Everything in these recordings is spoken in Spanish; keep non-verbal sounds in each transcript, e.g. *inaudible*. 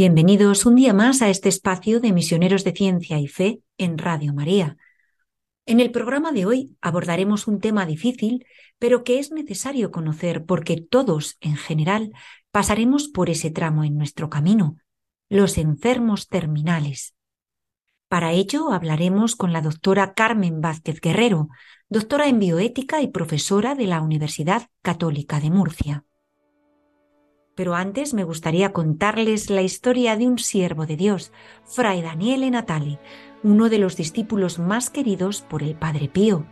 Bienvenidos un día más a este espacio de Misioneros de Ciencia y Fe en Radio María. En el programa de hoy abordaremos un tema difícil, pero que es necesario conocer porque todos, en general, pasaremos por ese tramo en nuestro camino, los enfermos terminales. Para ello hablaremos con la doctora Carmen Vázquez Guerrero, doctora en bioética y profesora de la Universidad Católica de Murcia. Pero antes me gustaría contarles la historia de un siervo de Dios, Fray Daniele Natali, uno de los discípulos más queridos por el Padre Pío.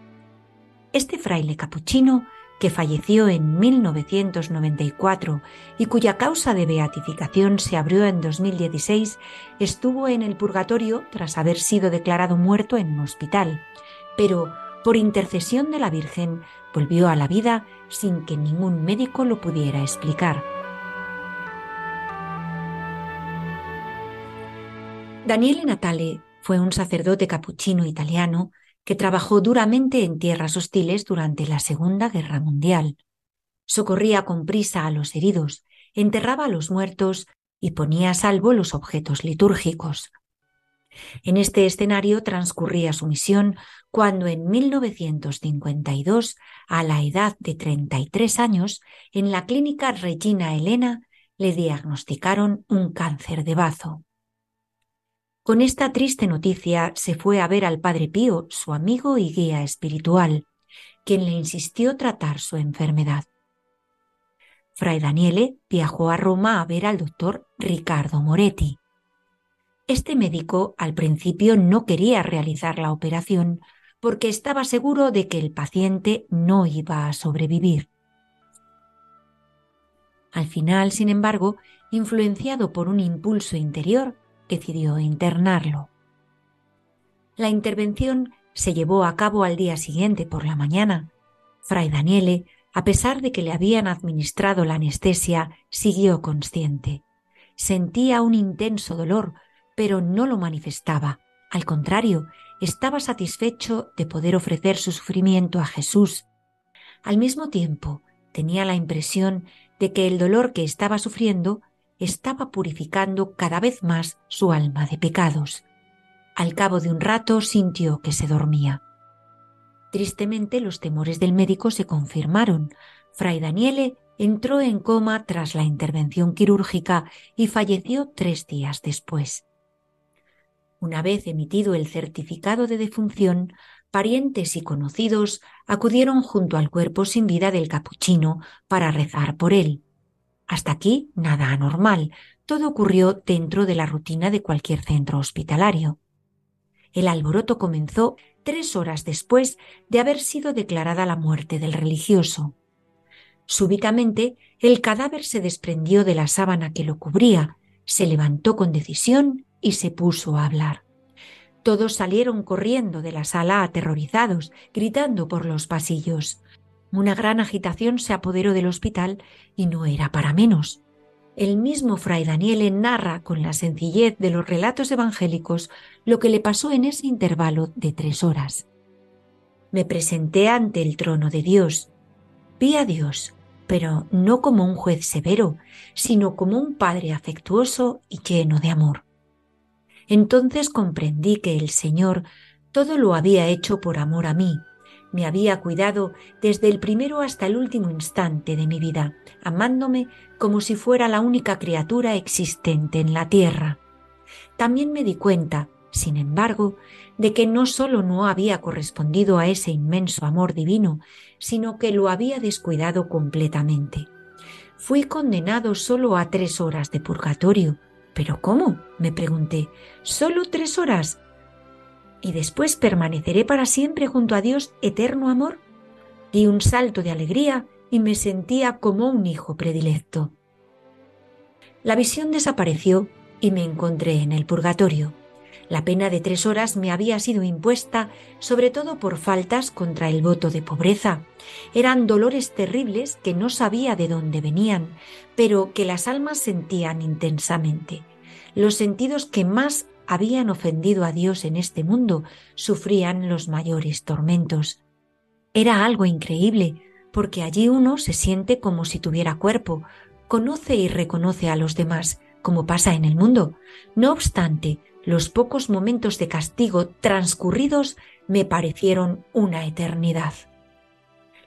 Este fraile capuchino, que falleció en 1994 y cuya causa de beatificación se abrió en 2016, estuvo en el purgatorio tras haber sido declarado muerto en un hospital, pero por intercesión de la Virgen volvió a la vida sin que ningún médico lo pudiera explicar. Daniele Natale fue un sacerdote capuchino italiano que trabajó duramente en tierras hostiles durante la Segunda Guerra Mundial. Socorría con prisa a los heridos, enterraba a los muertos y ponía a salvo los objetos litúrgicos. En este escenario transcurría su misión cuando en 1952, a la edad de 33 años, en la clínica Regina Elena le diagnosticaron un cáncer de bazo. Con esta triste noticia se fue a ver al Padre Pío, su amigo y guía espiritual, quien le insistió tratar su enfermedad. Fray Daniele viajó a Roma a ver al doctor Ricardo Moretti. Este médico al principio no quería realizar la operación porque estaba seguro de que el paciente no iba a sobrevivir. Al final, sin embargo, influenciado por un impulso interior, decidió internarlo. La intervención se llevó a cabo al día siguiente por la mañana. Fray Daniele, a pesar de que le habían administrado la anestesia, siguió consciente. Sentía un intenso dolor, pero no lo manifestaba. Al contrario, estaba satisfecho de poder ofrecer su sufrimiento a Jesús. Al mismo tiempo, tenía la impresión de que el dolor que estaba sufriendo estaba purificando cada vez más su alma de pecados. Al cabo de un rato sintió que se dormía. Tristemente los temores del médico se confirmaron. Fray Daniele entró en coma tras la intervención quirúrgica y falleció tres días después. Una vez emitido el certificado de defunción, parientes y conocidos acudieron junto al cuerpo sin vida del capuchino para rezar por él. Hasta aquí nada anormal, todo ocurrió dentro de la rutina de cualquier centro hospitalario. El alboroto comenzó tres horas después de haber sido declarada la muerte del religioso. Súbitamente, el cadáver se desprendió de la sábana que lo cubría, se levantó con decisión y se puso a hablar. Todos salieron corriendo de la sala aterrorizados, gritando por los pasillos. Una gran agitación se apoderó del hospital y no era para menos. El mismo fray Daniele narra con la sencillez de los relatos evangélicos lo que le pasó en ese intervalo de tres horas. Me presenté ante el trono de Dios. Vi a Dios, pero no como un juez severo, sino como un padre afectuoso y lleno de amor. Entonces comprendí que el Señor todo lo había hecho por amor a mí, me había cuidado desde el primero hasta el último instante de mi vida, amándome como si fuera la única criatura existente en la tierra. También me di cuenta, sin embargo, de que no sólo no había correspondido a ese inmenso amor divino, sino que lo había descuidado completamente. Fui condenado solo a tres horas de purgatorio. ¿Pero cómo? me pregunté. ¿Solo tres horas? Y después permaneceré para siempre junto a Dios eterno amor? Di un salto de alegría y me sentía como un hijo predilecto. La visión desapareció y me encontré en el purgatorio. La pena de tres horas me había sido impuesta sobre todo por faltas contra el voto de pobreza. Eran dolores terribles que no sabía de dónde venían, pero que las almas sentían intensamente. Los sentidos que más habían ofendido a Dios en este mundo sufrían los mayores tormentos. Era algo increíble, porque allí uno se siente como si tuviera cuerpo, conoce y reconoce a los demás, como pasa en el mundo. No obstante, los pocos momentos de castigo transcurridos me parecieron una eternidad.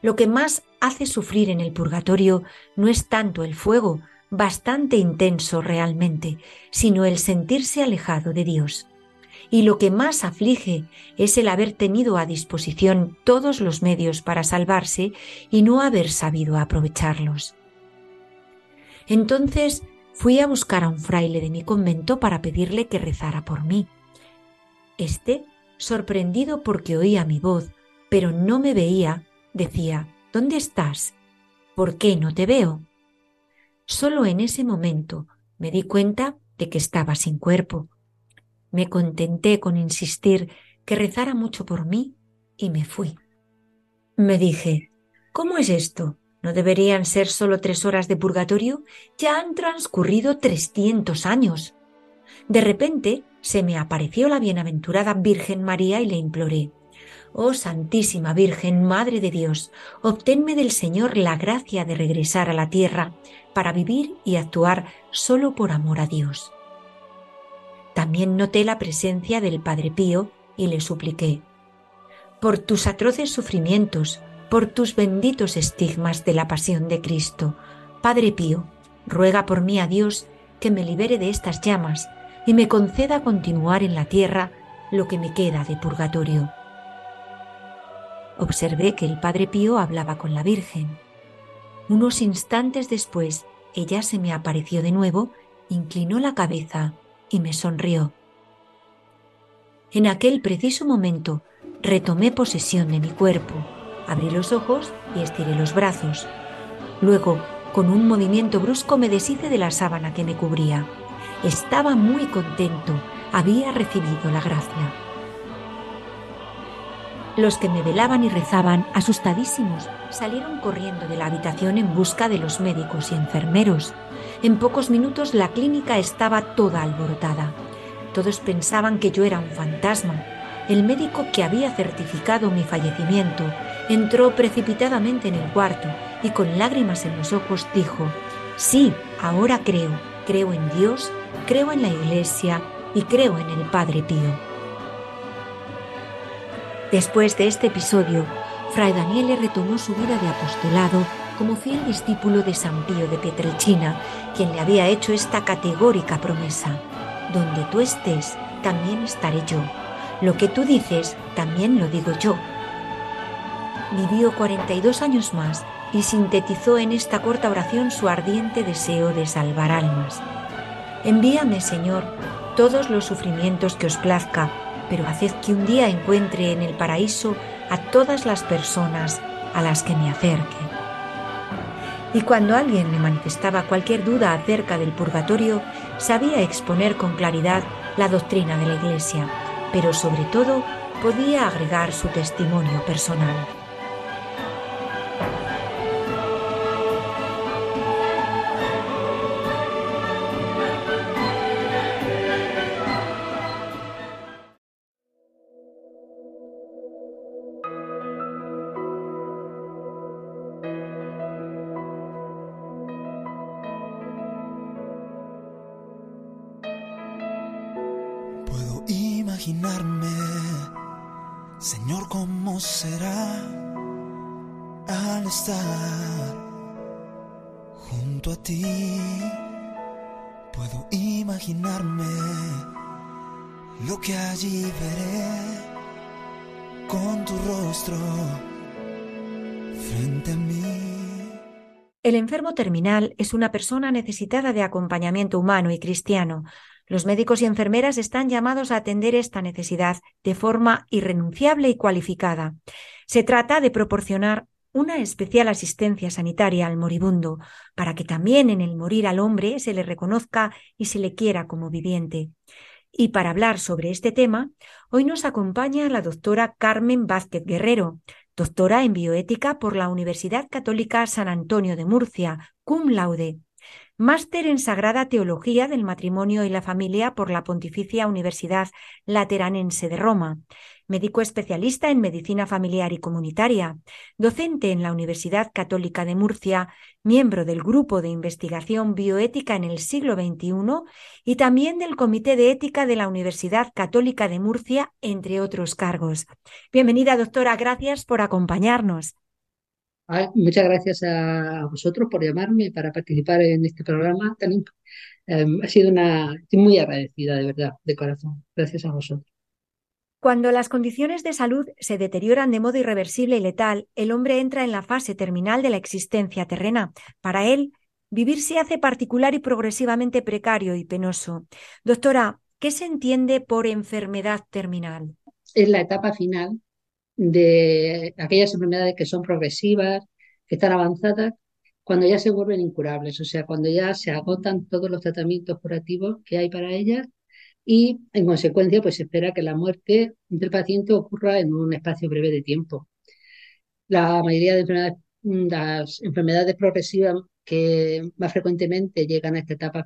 Lo que más hace sufrir en el purgatorio no es tanto el fuego, bastante intenso realmente, sino el sentirse alejado de Dios. Y lo que más aflige es el haber tenido a disposición todos los medios para salvarse y no haber sabido aprovecharlos. Entonces fui a buscar a un fraile de mi convento para pedirle que rezara por mí. Este, sorprendido porque oía mi voz, pero no me veía, decía, ¿Dónde estás? ¿Por qué no te veo? Solo en ese momento me di cuenta de que estaba sin cuerpo. Me contenté con insistir que rezara mucho por mí y me fui. Me dije, ¿cómo es esto? ¿No deberían ser solo tres horas de purgatorio? Ya han transcurrido trescientos años. De repente se me apareció la bienaventurada Virgen María y le imploré, Oh Santísima Virgen, Madre de Dios, obténme del Señor la gracia de regresar a la tierra para vivir y actuar solo por amor a Dios. También noté la presencia del Padre Pío y le supliqué, por tus atroces sufrimientos, por tus benditos estigmas de la pasión de Cristo. Padre Pío, ruega por mí a Dios que me libere de estas llamas y me conceda continuar en la tierra lo que me queda de purgatorio. Observé que el Padre Pío hablaba con la Virgen. Unos instantes después, ella se me apareció de nuevo, inclinó la cabeza y me sonrió. En aquel preciso momento retomé posesión de mi cuerpo Abrí los ojos y estiré los brazos. Luego, con un movimiento brusco me deshice de la sábana que me cubría. Estaba muy contento, había recibido la gracia. Los que me velaban y rezaban, asustadísimos, salieron corriendo de la habitación en busca de los médicos y enfermeros. En pocos minutos la clínica estaba toda alborotada. Todos pensaban que yo era un fantasma. El médico que había certificado mi fallecimiento entró precipitadamente en el cuarto y con lágrimas en los ojos dijo, sí, ahora creo, creo en Dios, creo en la Iglesia y creo en el Padre Pío. Después de este episodio, Fray Daniele retomó su vida de apostolado como fiel discípulo de San Pío de Pietrelcina, quien le había hecho esta categórica promesa. Donde tú estés, también estaré yo. Lo que tú dices, también lo digo yo vivió 42 años más y sintetizó en esta corta oración su ardiente deseo de salvar almas. Envíame, Señor, todos los sufrimientos que os plazca, pero haced que un día encuentre en el paraíso a todas las personas a las que me acerque. Y cuando alguien me manifestaba cualquier duda acerca del purgatorio, sabía exponer con claridad la doctrina de la Iglesia, pero sobre todo podía agregar su testimonio personal. El enfermo terminal es una persona necesitada de acompañamiento humano y cristiano los médicos y enfermeras están llamados a atender esta necesidad de forma irrenunciable y cualificada. Se trata de proporcionar una especial asistencia sanitaria al moribundo, para que también en el morir al hombre se le reconozca y se le quiera como viviente. Y para hablar sobre este tema, hoy nos acompaña la doctora Carmen Vázquez Guerrero, doctora en bioética por la Universidad Católica San Antonio de Murcia, cum laude, máster en Sagrada Teología del Matrimonio y la Familia por la Pontificia Universidad Lateranense de Roma, médico especialista en medicina familiar y comunitaria, docente en la Universidad Católica de Murcia, miembro del Grupo de Investigación Bioética en el siglo XXI y también del Comité de Ética de la Universidad Católica de Murcia, entre otros cargos. Bienvenida, doctora, gracias por acompañarnos. Muchas gracias a vosotros por llamarme para participar en este programa. Em, ha sido una, estoy muy agradecida, de verdad, de corazón. Gracias a vosotros. Cuando las condiciones de salud se deterioran de modo irreversible y letal, el hombre entra en la fase terminal de la existencia terrena. Para él, vivir se hace particular y progresivamente precario y penoso. Doctora, ¿qué se entiende por enfermedad terminal? Es la etapa final de aquellas enfermedades que son progresivas, que están avanzadas, cuando ya se vuelven incurables, o sea, cuando ya se agotan todos los tratamientos curativos que hay para ellas y en consecuencia pues se espera que la muerte del paciente ocurra en un espacio breve de tiempo. La mayoría de enfermedades, las enfermedades progresivas que más frecuentemente llegan a esta etapa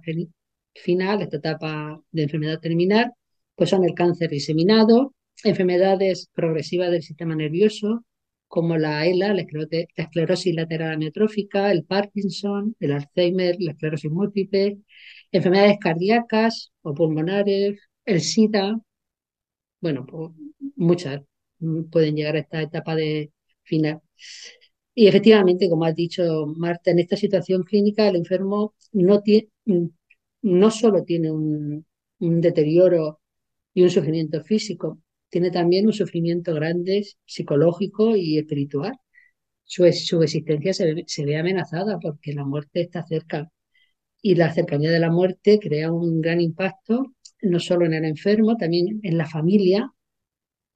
final, esta etapa de enfermedad terminal, pues son el cáncer diseminado, enfermedades progresivas del sistema nervioso, como la ELA, la, esclerosis lateral amiotrófica, el Parkinson, el Alzheimer, la esclerosis múltiple, enfermedades cardíacas o pulmonares, el SIDA, bueno, pues muchas pueden llegar a esta etapa de final. Y efectivamente, como has dicho, Marta, en esta situación clínica el enfermo no, tiene, no solo tiene un, deterioro y un sufrimiento físico, tiene también un sufrimiento grande psicológico y espiritual. Su, su existencia se, se, ve amenazada porque la muerte está cerca y la cercanía de la muerte crea un gran impacto no solo en el enfermo, también en la familia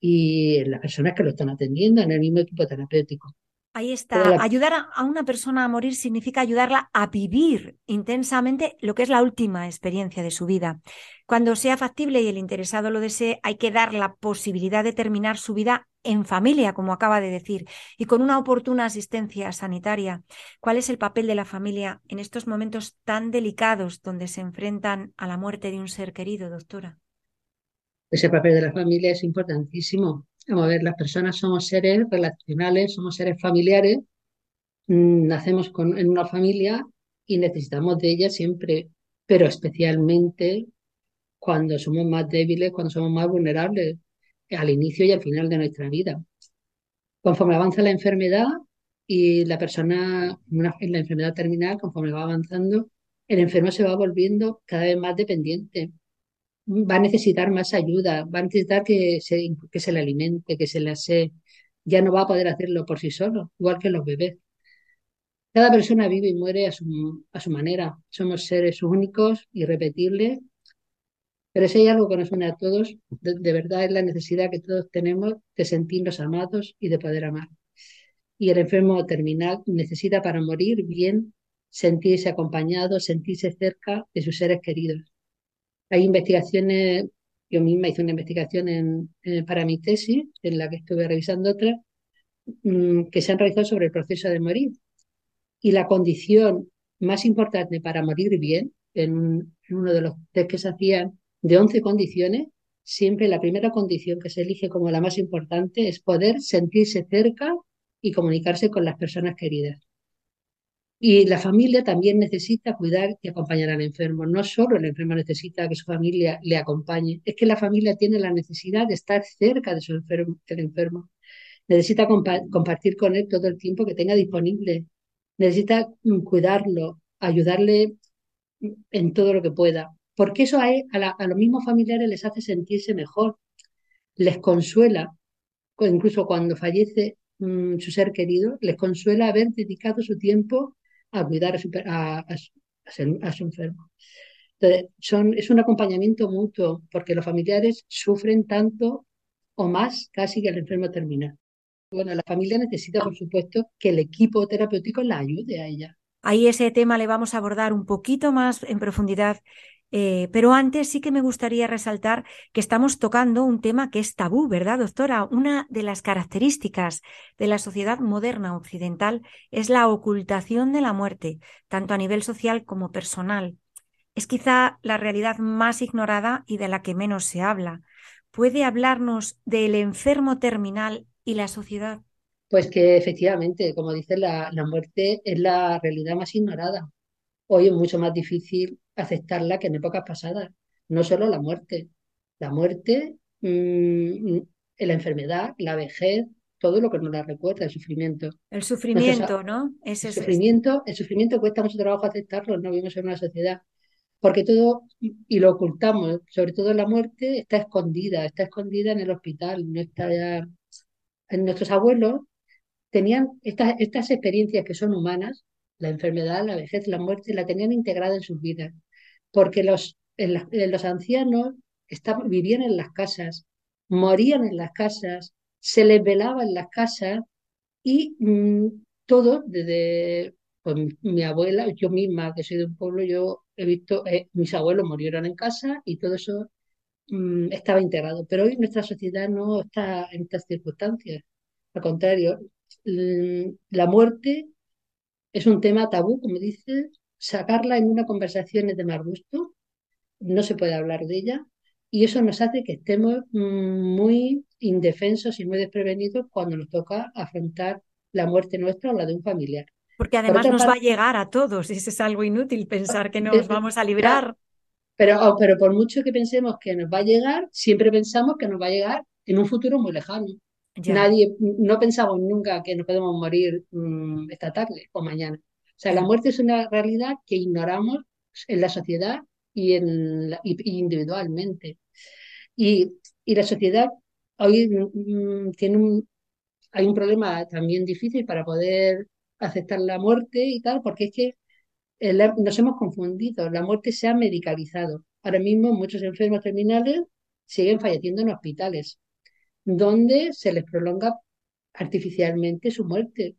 y en las personas que lo están atendiendo, en el mismo equipo terapéutico. Ahí está. Ayudar a una persona a morir significa ayudarla a vivir intensamente lo que es la última experiencia de su vida. Cuando sea factible y el interesado lo desee, hay que dar la posibilidad de terminar su vida en familia, como acaba de decir, y con una oportuna asistencia sanitaria. ¿Cuál es el papel de la familia en estos momentos tan delicados donde se enfrentan a la muerte de un ser querido, doctora? Ese papel de la familia es importantísimo. Vamos a ver, las personas somos seres relacionales, somos seres familiares, mm, nacemos con, en una familia y necesitamos de ella siempre, pero especialmente cuando somos más débiles, cuando somos más vulnerables, al inicio y al final de nuestra vida. Conforme avanza la enfermedad y la persona en la enfermedad terminal, conforme va avanzando, el enfermo se va volviendo cada vez más dependiente va a necesitar más ayuda, va a necesitar que se, que se le alimente, que se le hace, ya no va a poder hacerlo por sí solo, igual que los bebés. Cada persona vive y muere a su, a su manera. Somos seres únicos, irrepetibles, pero si hay algo que nos une a todos, de, verdad es la necesidad que todos tenemos de sentirnos amados y de poder amar. Y el enfermo terminal necesita para morir bien sentirse acompañado, sentirse cerca de sus seres queridos. Hay investigaciones, yo misma hice una investigación para mi tesis, en la que estuve revisando otra, mm, que se han realizado sobre el proceso de morir. Y la condición más importante para morir bien, en, uno de los test que se hacían, de 11 condiciones, siempre la primera condición que se elige como la más importante es poder sentirse cerca y comunicarse con las personas queridas. Y la familia también necesita cuidar y acompañar al enfermo. No solo el enfermo necesita que su familia le acompañe, es que la familia tiene la necesidad de estar cerca de su enfermo, del enfermo. Necesita compartir con él todo el tiempo que tenga disponible. Necesita mm, cuidarlo, ayudarle en todo lo que pueda. Porque eso a, a los mismos familiares les hace sentirse mejor, les consuela. Incluso cuando fallece mm, su ser querido, les consuela haber dedicado su tiempo a cuidar a su, a, enfermo. Entonces, son, es un acompañamiento mutuo porque los familiares sufren tanto o más casi que el enfermo termina. bueno, la familia necesita, por supuesto, que el equipo terapéutico la ayude a ella. Ahí ese tema le vamos a abordar un poquito más en profundidad eh, pero antes sí que me gustaría resaltar que estamos tocando un tema que es tabú, ¿verdad, doctora? Una de las características de la sociedad moderna occidental es la ocultación de la muerte, tanto a nivel social como personal. Es quizá la realidad más ignorada y de la que menos se habla. ¿Puede hablarnos del enfermo terminal y la sociedad? Pues que efectivamente, como dice, la, la muerte es la realidad más ignorada. Hoy es mucho más difícil aceptarla que en épocas pasadas. No solo la muerte, la muerte, mm, la enfermedad, la vejez, todo lo que nos la recuerda, el sufrimiento. El sufrimiento, ¿no? Ese, el sufrimiento, el sufrimiento cuesta mucho trabajo aceptarlo, no vivimos en una sociedad, porque todo, y lo ocultamos, sobre todo la muerte, está escondida, está escondida en el hospital, no está ya... En nuestros abuelos tenían estas, estas experiencias que son humanas, la enfermedad, la vejez, la muerte, la tenían integrada en sus vidas porque los, los ancianos estaban, vivían en las casas, morían en las casas, se les velaba en las casas y mm, todo, desde pues, mi abuela, yo misma, que soy de un pueblo, yo he visto, eh, mis abuelos murieron en casa y todo eso mm, estaba integrado. Pero hoy nuestra sociedad no está en estas circunstancias. Al contrario, mm, la muerte es un tema tabú, como dices, sacarla en una conversación es de mal gusto, no se puede hablar de ella y eso nos hace que estemos mm, muy indefensos y muy desprevenidos cuando nos toca afrontar la muerte nuestra o la de un familiar. Porque además nos va a llegar a todos y eso es algo inútil pensar que nos vamos a librar. Pero, oh, pero por mucho que pensemos que nos va a llegar, siempre pensamos que nos va a llegar en un futuro muy lejano. Nadie, no pensamos nunca que nos podemos morir mm, esta tarde o mañana. O sea, la muerte es una realidad que ignoramos en la sociedad y, en individualmente. Y, la sociedad hoy mm, tiene un, hay un problema también difícil para poder aceptar la muerte y tal, porque es que eh, nos hemos confundido, la muerte se ha medicalizado. Ahora mismo muchos enfermos terminales siguen falleciendo en hospitales, donde se les prolonga artificialmente su muerte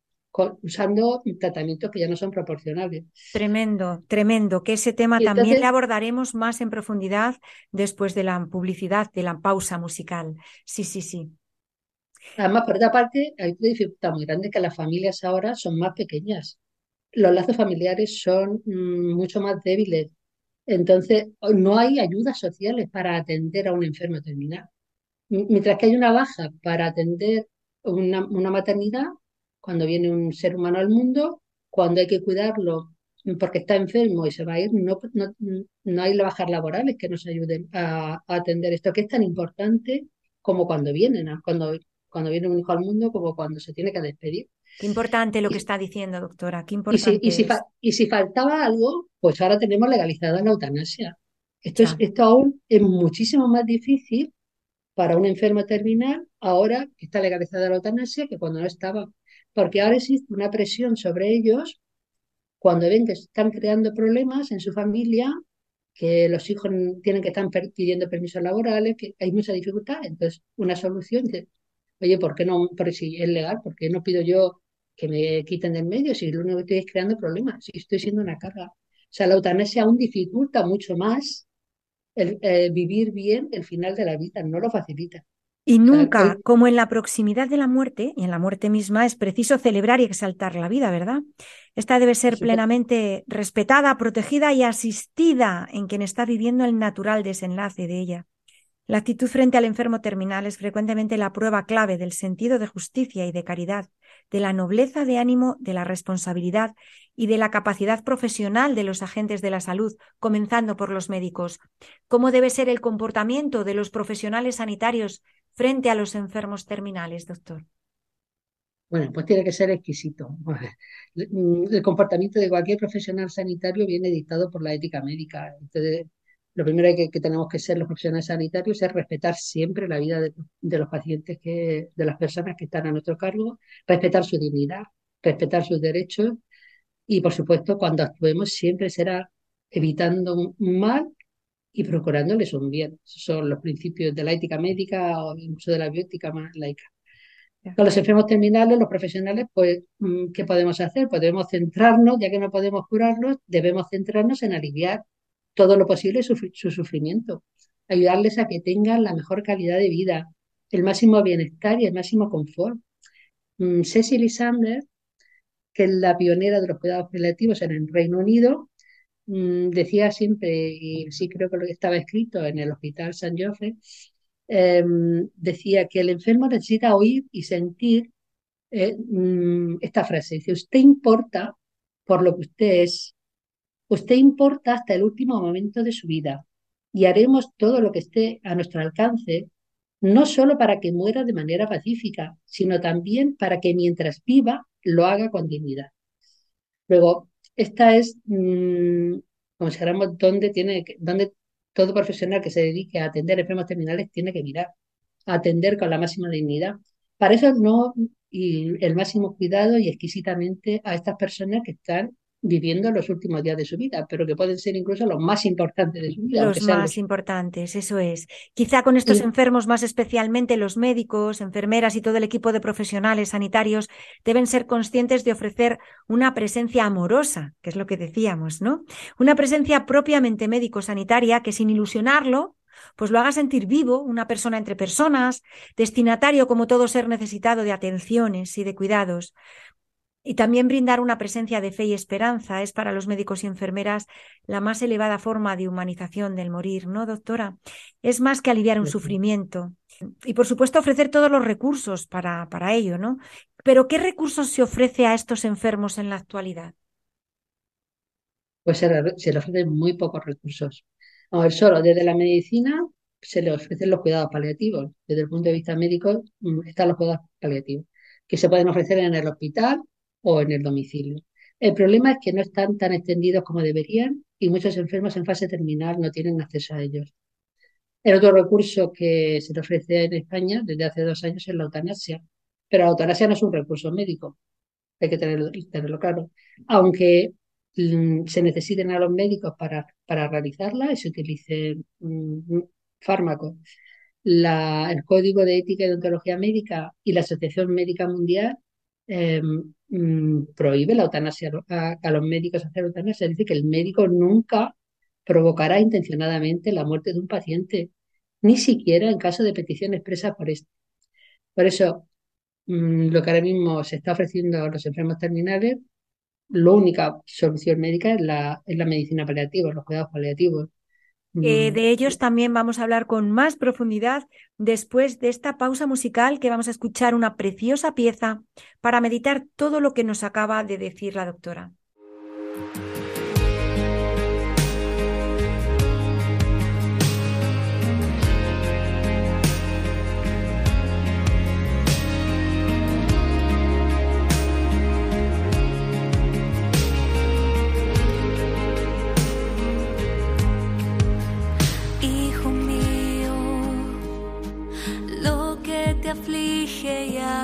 usando tratamientos que ya no son proporcionales. Tremendo, tremendo, que ese tema también le abordaremos más en profundidad después de la publicidad, de la pausa musical. Sí, sí, sí. Además, por otra parte, hay una dificultad muy grande que las familias ahora son más pequeñas. Los lazos familiares son mm, mucho más débiles. Entonces, no hay ayudas sociales para atender a un enfermo terminal. Mientras que hay una baja para atender una, una maternidad, cuando viene un ser humano al mundo, cuando hay que cuidarlo porque está enfermo y se va a ir, no, no, no hay bajas laborales que nos ayuden a, atender esto, que es tan importante como cuando vienen, cuando, cuando viene un hijo al mundo, como cuando se tiene que despedir. Qué importante lo que está diciendo, doctora. Qué importante y, si, y, si, faltaba algo, pues ahora tenemos legalizada la eutanasia. Esto, es, esto aún es muchísimo más difícil para un enfermo terminal ahora está legalizada la eutanasia que cuando no estaba porque ahora existe una presión sobre ellos cuando ven que están creando problemas en su familia, que los hijos tienen que estar pidiendo permisos laborales, que hay mucha dificultad. Entonces, una solución dice, oye, ¿por qué no? Porque si es legal, ¿por qué no pido yo que me quiten del medio si lo único que estoy es creando problemas, si estoy siendo una carga? O sea, la eutanasia aún dificulta mucho más el, eh, vivir bien el final de la vida, no lo facilita. Y nunca, como en la proximidad de la muerte y en la muerte misma, es preciso celebrar y exaltar la vida, ¿verdad? Esta debe ser plenamente respetada, protegida y asistida en quien está viviendo el natural desenlace de ella. La actitud frente al enfermo terminal es frecuentemente la prueba clave del sentido de justicia y de caridad, de la nobleza de ánimo, de la responsabilidad y de la capacidad profesional de los agentes de la salud, comenzando por los médicos. ¿Cómo debe ser el comportamiento de los profesionales sanitarios frente a los enfermos terminales, doctor? Bueno, pues tiene que ser exquisito. *laughs* El comportamiento de cualquier profesional sanitario viene dictado por la ética médica. Lo primero que, tenemos que ser los profesionales sanitarios es respetar siempre la vida de, los pacientes, que, de las personas que están a nuestro cargo, respetar su dignidad, respetar sus derechos y, por supuesto, cuando actuemos siempre será evitando un mal y procurándoles un bien. Esos son los principios de la ética médica o incluso de la bioética más laica. Con los enfermos terminales, los profesionales, pues, mm, ¿qué podemos hacer? Podemos centrarnos, ya que no podemos curarlos, debemos centrarnos en aliviar todo lo posible su, su sufrimiento, ayudarles a que tengan la mejor calidad de vida, el máximo bienestar y el máximo confort. Mm, Cecily Sanders, que es la pionera de los cuidados paliativos en el Reino Unido, mm, decía siempre, y sí creo que lo que estaba escrito en el Hospital San Joseph, em, decía que el enfermo necesita oír y sentir eh, mm, esta frase. Dice, usted importa por lo que usted es, usted importa hasta el último momento de su vida y haremos todo lo que esté a nuestro alcance no solo para que muera de manera pacífica, sino también para que mientras viva lo haga con dignidad. Luego, esta es, mmm, como si dijéramos, donde, tiene, donde todo profesional que se dedique a atender enfermos terminales tiene que mirar, a atender con la máxima dignidad. Para eso no, y el máximo cuidado y exquisitamente a estas personas que están viviendo los últimos días de su vida, pero que pueden ser incluso los más importantes de su vida. Los más los... importantes, eso es. Quizá con estos sí. enfermos, más especialmente los médicos, enfermeras y todo el equipo de profesionales sanitarios, deben ser conscientes de ofrecer una presencia amorosa, que es lo que decíamos, ¿no? Una presencia propiamente médico-sanitaria que sin ilusionarlo, pues lo haga sentir vivo, una persona entre personas, destinatario como todo ser necesitado de atenciones y de cuidados. Y también brindar una presencia de fe y esperanza es para los médicos y enfermeras la más elevada forma de humanización del morir, ¿no, doctora? Es más que aliviar un sufrimiento. Y por supuesto ofrecer todos los recursos para, para ello, ¿no? Pero ¿qué recursos se ofrece a estos enfermos en la actualidad? Pues se le, se le ofrecen muy pocos recursos. A ver, solo desde la medicina se le ofrecen los cuidados paliativos. Desde el punto de vista médico están los cuidados paliativos, que se pueden ofrecer en el hospital o en el domicilio. El problema es que no están tan extendidos como deberían y muchos enfermos en fase terminal no tienen acceso a ellos. El otro recurso que se le ofrece en España desde hace dos años es la eutanasia, pero la eutanasia no es un recurso médico, hay que tenerlo, claro. Aunque mm, se necesiten a los médicos para, para realizarla y se utilicen mm, fármacos, el Código de Ética y Deontología Médica y la Asociación Médica Mundial eh, mmm, prohíbe la eutanasia a, los médicos hacer eutanasia. Decir, que el médico nunca provocará intencionadamente la muerte de un paciente, ni siquiera en caso de petición expresa por esto. Por eso, mmm, lo que ahora mismo se está ofreciendo a los enfermos terminales, la única solución médica es la, es la medicina paliativa, los cuidados paliativos. Eh, de ellos también vamos a hablar con más profundidad después de esta pausa musical que vamos a escuchar una preciosa pieza para meditar todo lo que nos acaba de decir la doctora.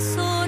corazón.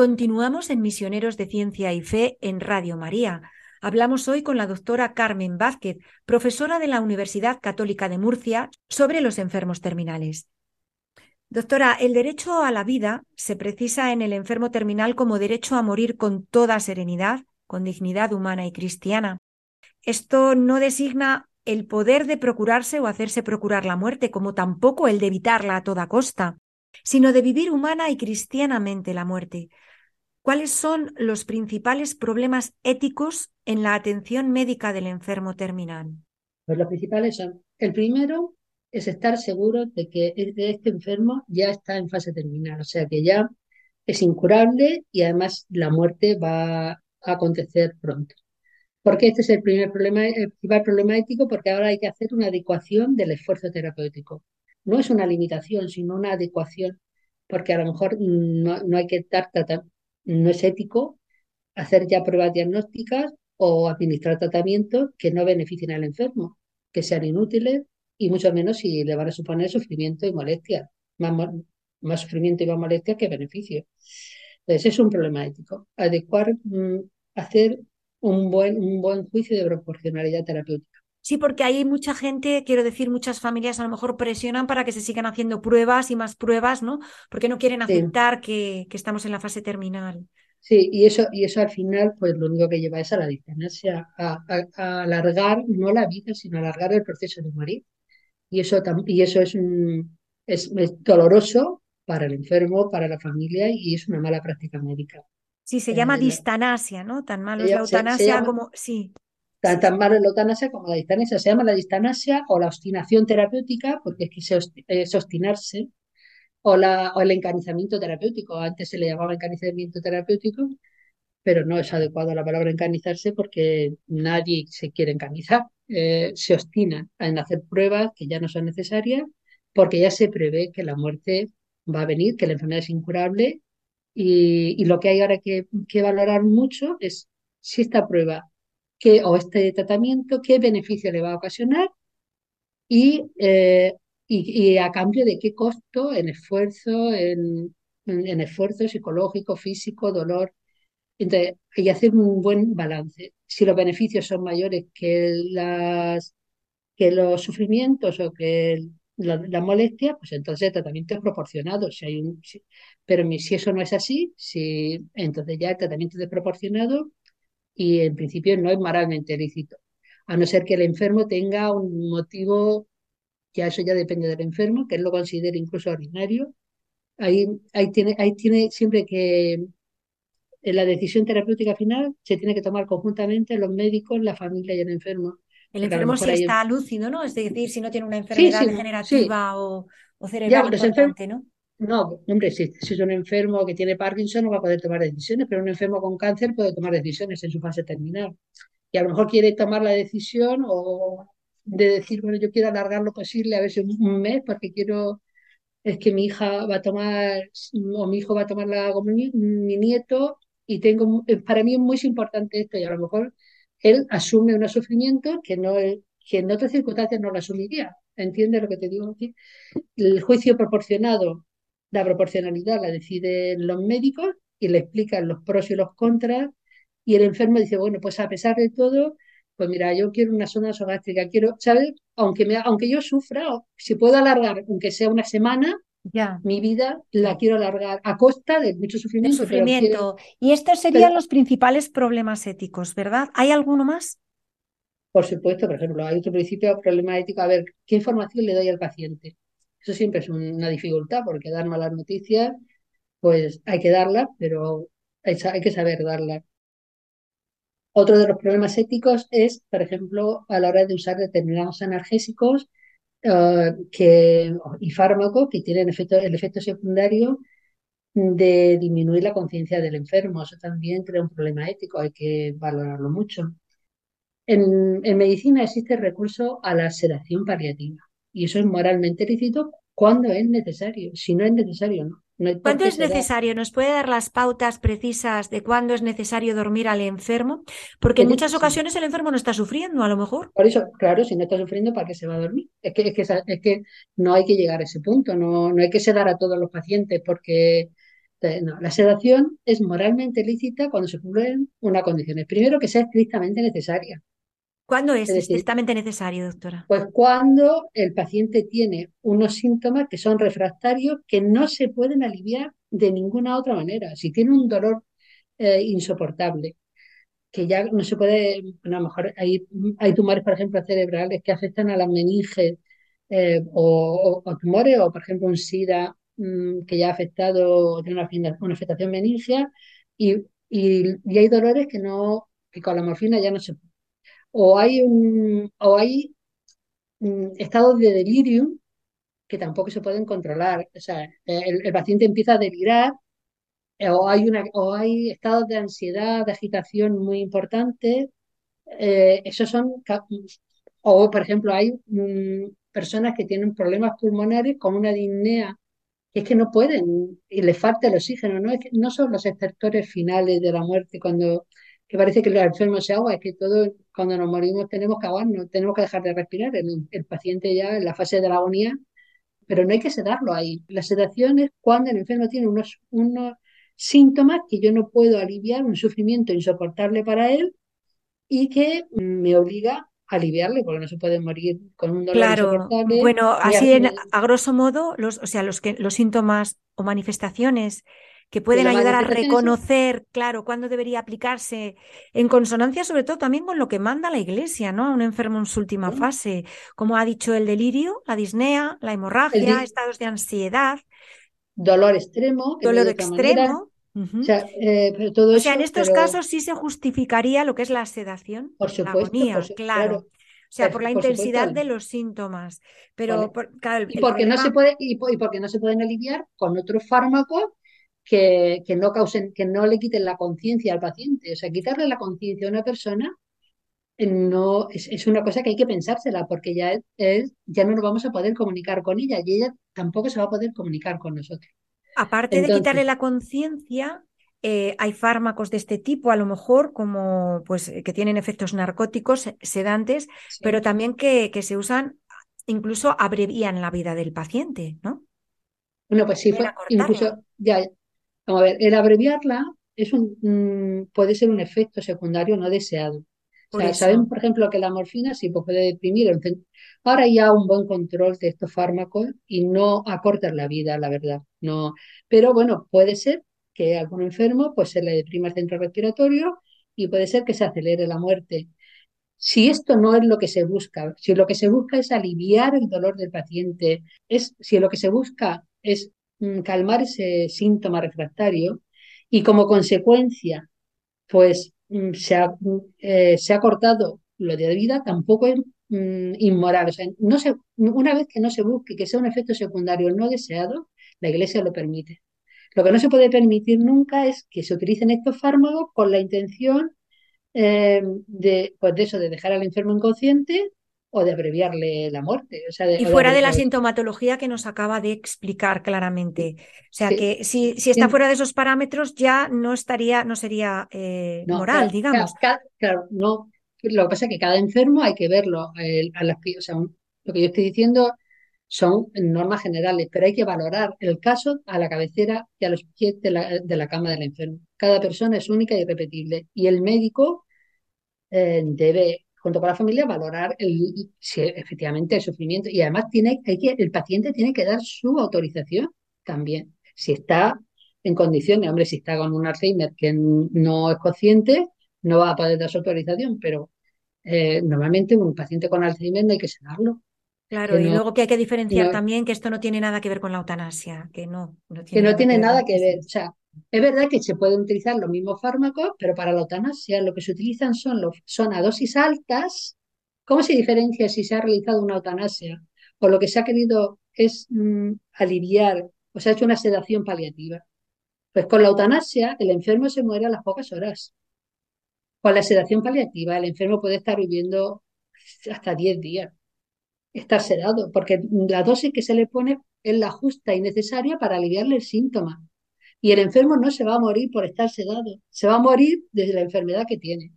Continuamos en Misioneros de Ciencia y Fe en Radio María. Hablamos hoy con la doctora Carmen Vázquez, profesora de la Universidad Católica de Murcia, sobre los enfermos terminales. Doctora, el derecho a la vida se precisa en el enfermo terminal como derecho a morir con toda serenidad, con dignidad humana y cristiana. Esto no designa el poder de procurarse o hacerse procurar la muerte, como tampoco el de evitarla a toda costa, sino de vivir humana y cristianamente la muerte. ¿Cuáles son los principales problemas éticos en la atención médica del enfermo terminal? Pues los principales son, el primero es estar seguro de que este enfermo ya está en fase terminal, o sea que ya es incurable y además la muerte va a acontecer pronto. Porque este es el primer problema, el principal problema ético, porque ahora hay que hacer una adecuación del esfuerzo terapéutico. No es una limitación, sino una adecuación, porque a lo mejor no, no hay que dar no es ético hacer ya pruebas diagnósticas o administrar tratamientos que no beneficien al enfermo, que sean inútiles y mucho menos si le van a suponer sufrimiento y molestia, más, más sufrimiento y más molestia que beneficio. Entonces, es un problema ético. Adecuar, mm, hacer un buen, un buen juicio de proporcionalidad terapéutica. Sí, porque hay mucha gente, quiero decir, muchas familias a lo mejor presionan para que se sigan haciendo pruebas y más pruebas, ¿no? Porque no quieren Sí. aceptar que, que estamos en la fase terminal. Sí, y eso, y eso al final, pues lo único que lleva es a la distancia, a, a- a alargar no la vida, sino alargar el proceso de morir. Y eso, y eso es, un- es, es doloroso para el enfermo, para la familia, y es una mala práctica médica. Sí, se llama Eh, la- distanasia, ¿no? Tan malo es se, la se- se eutanasia llama como... Sí, tan, tan malo la eutanasia como la distanasia. Se llama la distanasia o la obstinación terapéutica, porque es que es obstinarse, o, la, el encanizamiento terapéutico. Antes se le llamaba encanizamiento terapéutico, pero no es adecuado la palabra encanizarse porque nadie se quiere encanizar. Eh, se obstina en hacer pruebas que ya no son necesarias porque ya se prevé que la muerte va a venir, que la enfermedad es incurable y, y lo que hay ahora que, que valorar mucho es si esta prueba qué, o este tratamiento, qué beneficio le va a ocasionar y, eh, y, y a cambio de qué costo en esfuerzo, en, en, esfuerzo psicológico, físico, dolor. Entonces, que hacer un buen balance. Si los beneficios son mayores que, las, que los sufrimientos o que el- la, pues entonces el tratamiento es proporcionado. Si hay un, si- pero si eso no es así, si, entonces ya el tratamiento es desproporcionado y en principio no es moralmente lícito. A no ser que el enfermo tenga un motivo, ya eso ya depende del enfermo, que él lo considere incluso ordinario. Ahí, ahí tiene, ahí tiene siempre que en la decisión terapéutica final se tiene que tomar conjuntamente los médicos, la familia y el enfermo. el enfermo si hay... está lúcido, ¿no? Es decir, si no tiene una enfermedad sí, sí. degenerativa o, o Ya, cerebral enfermo, importante, ¿no? No, hombre, si, es un enfermo que tiene Parkinson no va a poder tomar decisiones, pero un enfermo con cáncer puede tomar decisiones en su fase terminal. Y a lo mejor quiere tomar la decisión o de decir, bueno, yo quiero alargar lo posible, a veces un mes, porque quiero, es que mi hija va a tomar, o mi hijo va a tomar la mi nieto, y tengo, para mí es muy importante esto, y a lo mejor él asume unos sufrimientos que no, que en otras circunstancias no lo asumiría. ¿Entiendes lo que te digo? El juicio proporcionado, la proporcionalidad la deciden los médicos y le explican los pros y los contras, y el enfermo dice, bueno, pues a pesar de todo, pues mira, yo quiero una sonda nasogástrica, quiero, ¿sabes? Aunque, me, aunque yo sufra, o si puedo alargar, aunque sea una semana, Ya. mi vida la quiero alargar a costa de mucho sufrimiento, pero quiero, sufrimiento. Y estos serían pero, los principales problemas éticos, ¿verdad? ¿Hay alguno más? por supuesto, por ejemplo, hay otro principio, problema ético, a ver, ¿qué información le doy al paciente? Eso siempre es una dificultad, porque dar malas noticias, pues hay que darlas, pero hay, que saber darlas. Otro de los problemas éticos es, por ejemplo, a la hora de usar determinados analgésicos eh, que, y fármacos que tienen el efecto secundario de disminuir la conciencia del enfermo. Eso también crea un problema ético, hay que valorarlo mucho. En, en medicina existe el recurso a la sedación paliativa y eso es moralmente lícito cuando es necesario. Si no es necesario, no. no ¿Cuándo es necesario? ¿Nos puede dar las pautas precisas de cuándo es necesario dormir al enfermo? Porque en muchas ocasiones el enfermo no está sufriendo, a lo mejor. Por eso, claro, si no está sufriendo, ¿para qué se va a dormir? Es que, es que, es que no hay que llegar a ese punto, no, no hay que sedar a todos los pacientes porque no, la sedación es moralmente lícita cuando se cumplen unas condiciones. Primero, que sea estrictamente necesaria. ¿Cuándo es Es decir, estrictamente necesario, doctora? Pues cuando el paciente tiene unos síntomas que son refractarios que no se pueden aliviar de ninguna otra manera. Si tiene un dolor eh, insoportable, que ya no se puede, bueno, a lo mejor hay, hay tumores, por ejemplo, cerebrales que afectan a las meninges eh, o, tumores, o por ejemplo un SIDA mm, que ya ha afectado, tiene una, afectación meningea y, y, y hay dolores que no, que con la morfina ya no se puede. O hay un, o hay estados de delirium que tampoco se pueden controlar. O sea, el, paciente empieza a delirar eh, o hay una, o hay estados de ansiedad, de agitación muy importantes. Eh, esos son, o por ejemplo, hay mm, personas que tienen problemas pulmonares con una disnea, que es que no pueden y les falta el oxígeno, no, es que, no son los estertores finales de la muerte cuando que parece que el enfermo se ahoga, es que todo, cuando nos morimos tenemos que ahogarnos, tenemos que dejar de respirar. El, el paciente ya en la fase de la agonía pero no hay que sedarlo ahí. La sedación es cuando el enfermo tiene unos, unos síntomas que yo no puedo aliviar, un sufrimiento insoportable para él y que me obliga a aliviarle, porque no se puede morir con un dolor Claro, bueno, así en, a- a grosso modo, los, o sea, los que, los síntomas o manifestaciones que pueden ayudar a reconocer, claro, cuándo debería aplicarse, en consonancia sobre todo también con lo que manda la Iglesia, ¿no? A un enfermo en su última Sí. fase, como ha dicho el delirio, la disnea, la hemorragia, estados de ansiedad, dolor extremo, dolor extremo. Ujú. O sea, eh, pero todo O sea, en estos pero casos sí se justificaría lo que es la sedación, por la supuesto, agonía, por su- claro. claro, O sea, por la por intensidad supuesto. de los síntomas. Pero, Vale. por- claro, el, Y porque no se puede, y, y porque no se pueden aliviar con otros fármacos que, que no causen, que no le quiten la conciencia al paciente. O sea, quitarle la conciencia a una persona eh, no es, es una cosa que hay que pensársela, porque ya es, es- ya no nos vamos a poder comunicar con ella y ella tampoco se va a poder comunicar con nosotros. aparte de quitarle la conciencia, eh, hay fármacos de este tipo, a lo mejor, como pues eh, que tienen efectos narcóticos, se- sedantes, sí. pero también que, que se usan, incluso abrevían la vida del paciente, ¿no? Bueno, pues sí, fue incluso, ya, vamos a ver, el abreviarla es un, puede ser un efecto secundario no deseado. O sea, sabemos, por ejemplo, que la morfina sí pues, puede deprimir. Ahora ya un buen control de estos fármacos y no acortan la vida, la verdad. No, pero bueno, puede ser que a algún enfermo pues se le deprima el centro respiratorio y puede ser que se acelere la muerte. Si esto no es lo que se busca, si lo que se busca es aliviar el dolor del paciente, es, si lo que se busca es calmar ese síntoma refractario y como consecuencia, pues mm, se ha, mm, eh, se ha cortado lo de vida, tampoco es mm, inmoral. O sea, no se, una vez que no se busque que sea un efecto secundario no deseado, la Iglesia lo permite. Lo que no se puede permitir nunca es que se utilicen estos fármacos con la intención eh, de, pues de eso, de dejar al enfermo inconsciente o de abreviarle la muerte. O sea, de, Y de fuera de la sintomatología que nos acaba de explicar claramente. O sea Sí. que si, si está fuera de esos parámetros ya no estaría, no sería eh, No, moral, claro, digamos. Claro, claro, no. Lo que pasa es que cada enfermo hay que verlo. eh, a las, o sea, un- lo que yo estoy diciendo son normas generales, pero hay que valorar el caso a la cabecera y a los pies de la, de la cama del enfermo. Cada persona es única y irrepetible. Y el médico eh, debe, junto con la familia, valorar el, si efectivamente el sufrimiento. Y además tiene, hay que, el paciente tiene que dar su autorización también. Si está en condiciones, hombre, si está con un Alzheimer que no es consciente, no va a poder dar su autorización, pero eh, normalmente un paciente con Alzheimer no hay que sedarlo. Claro, que y no- luego que hay que diferenciar no- también que esto no tiene nada que ver con la eutanasia, que no, no que tiene no nada tiene que ver nada que ver. O sea, es verdad que se pueden utilizar los mismos fármacos, pero para la eutanasia lo que se utilizan son, los, son a dosis altas. ¿Cómo se diferencia si se ha realizado una eutanasia o lo que se ha querido es mm, aliviar o se ha hecho una sedación paliativa? Pues con la eutanasia el enfermo se muere a las pocas horas. Con la sedación paliativa, el enfermo puede estar viviendo hasta 10 días, estar sedado, porque la dosis que se le pone es la justa y necesaria para aliviarle el síntoma. Y el enfermo no se va a morir por estar sedado, se va a morir desde la enfermedad que tiene.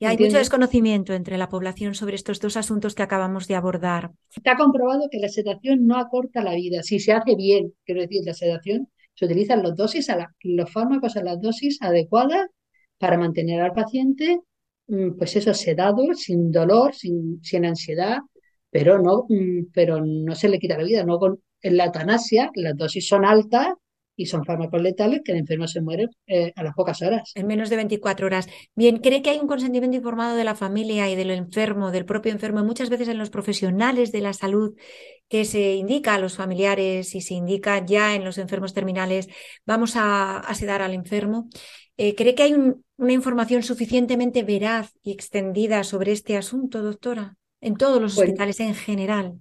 Y hay mucho desconocimiento entre la población sobre estos dos asuntos que acabamos de abordar. Está comprobado que la sedación no acorta la vida, si se hace bien, quiero decir, la sedación, se utilizan los, dosis a los fármacos a las dosis adecuadas para mantener al paciente, mm, pues eso, sedado, sin dolor, sin, sin ansiedad, pero no, mm, pero no se le quita la vida. No con, en la eutanasia, las dosis son altas y son fármacos letales que el enfermo se muere eh, a las pocas horas. En menos de 24 horas. Bien, ¿cree que hay un consentimiento informado de la familia y del enfermo, del propio enfermo, y muchas veces en los profesionales de la salud que se indica a los familiares y se indica ya en los enfermos terminales, vamos a, sedar al enfermo? Eh, ¿Cree que hay una información suficientemente veraz y extendida sobre este asunto, doctora? En todos los pues hospitales en general.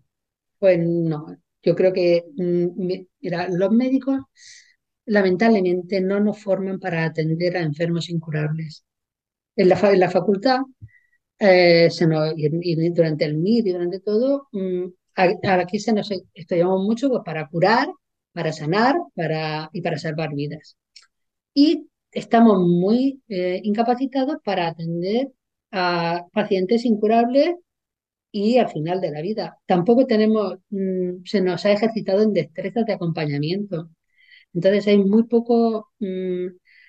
Pues no, yo creo que mm, mira, los médicos lamentablemente no nos forman para atender a enfermos incurables. En la, en la facultad, eh, se nos, y, durante el MIR y durante todo, mm, aquí se nos estudiamos mucho pues, para curar, para sanar para, y para salvar vidas. Y estamos muy eh, incapacitados para atender a pacientes incurables y al final de la vida. Tampoco tenemos, mm, se nos ha ejercitado en destrezas de acompañamiento. Entonces hay muy poco, mm,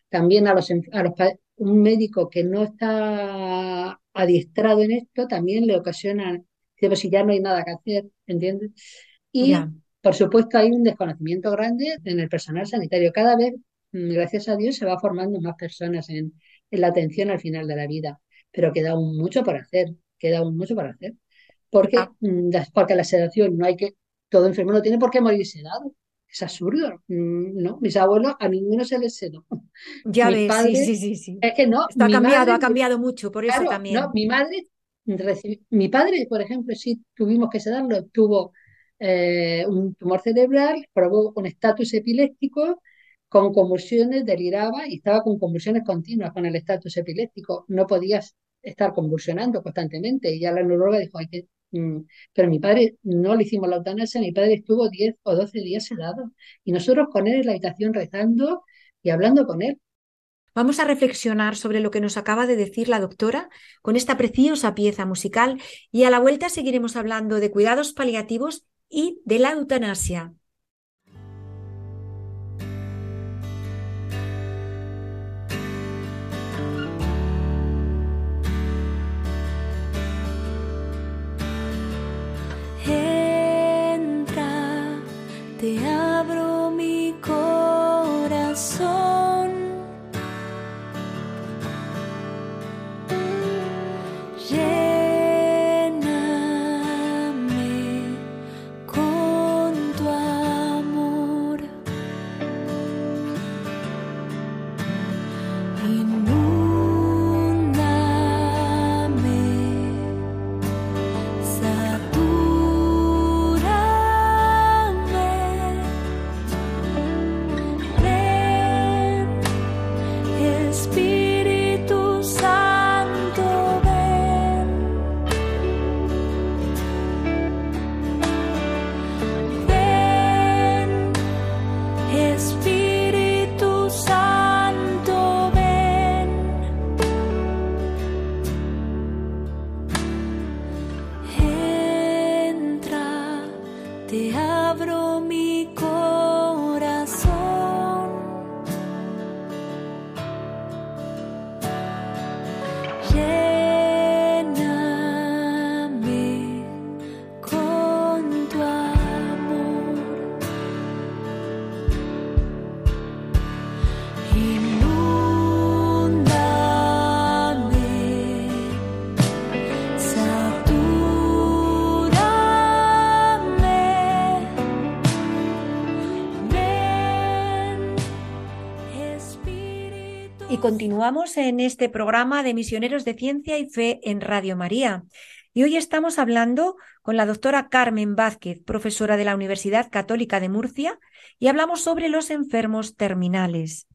también a los, a los, un médico que no está adiestrado en esto también le ocasiona, pues si ya no hay nada que hacer, ¿entiendes? Y por supuesto hay un desconocimiento grande en el personal sanitario. Cada vez, mm, gracias a Dios, se va formando más personas en, en la atención al final de la vida, pero queda aún mucho por hacer, queda aún mucho por hacer porque, ah. mm, porque la sedación no hay que, todo enfermo no tiene por qué morir sedado. Es absurdo, mm, ¿no? Mis abuelos a ninguno se les sedó. *laughs* Ya ves, sí, sí, sí, sí. Es que no. Esto ha cambiado, ha cambiado mucho, por eso también. No, mi madre, mi padre, por ejemplo, sí tuvimos que sedarlo, tuvo eh, un tumor cerebral, probó un estatus epiléptico, con convulsiones, deliraba y estaba con convulsiones continuas con el estatus epiléptico. No podías estar convulsionando constantemente. Y ya la neuróloga dijo, hay que pero mi padre no le hicimos la eutanasia, mi padre estuvo 10 o 12 días sedado. Y nosotros con él en la habitación rezando y hablando con él. Vamos a reflexionar sobre lo que nos acaba de decir la doctora con esta preciosa pieza musical y a la vuelta seguiremos hablando de cuidados paliativos y de la eutanasia. Continuamos en este programa de Misioneros de Ciencia y Fe en Radio María. Y hoy estamos hablando con la doctora Carmen Vázquez, profesora de la Universidad Católica de Murcia, y hablamos sobre los enfermos terminales.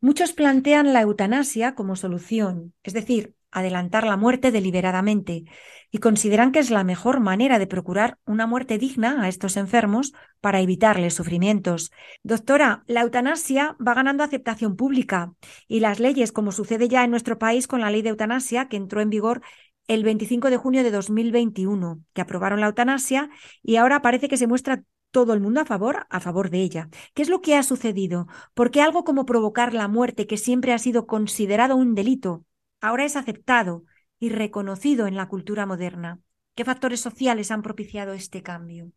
Muchos plantean la eutanasia como solución, es decir, adelantar la muerte deliberadamente, y consideran que es la mejor manera de procurar una muerte digna a estos enfermos para evitarles sufrimientos. Doctora, la eutanasia va ganando aceptación pública y las leyes, como sucede ya en nuestro país con la ley de eutanasia que entró en vigor el 25 de junio de 2021, que aprobaron la eutanasia y ahora parece que se muestra todo el mundo a favor, a favor de ella. ¿Qué es lo que ha sucedido? ¿Por qué algo como provocar la muerte, que siempre ha sido considerado un delito, ahora es aceptado y reconocido en la cultura moderna. ¿Qué factores sociales han propiciado este cambio?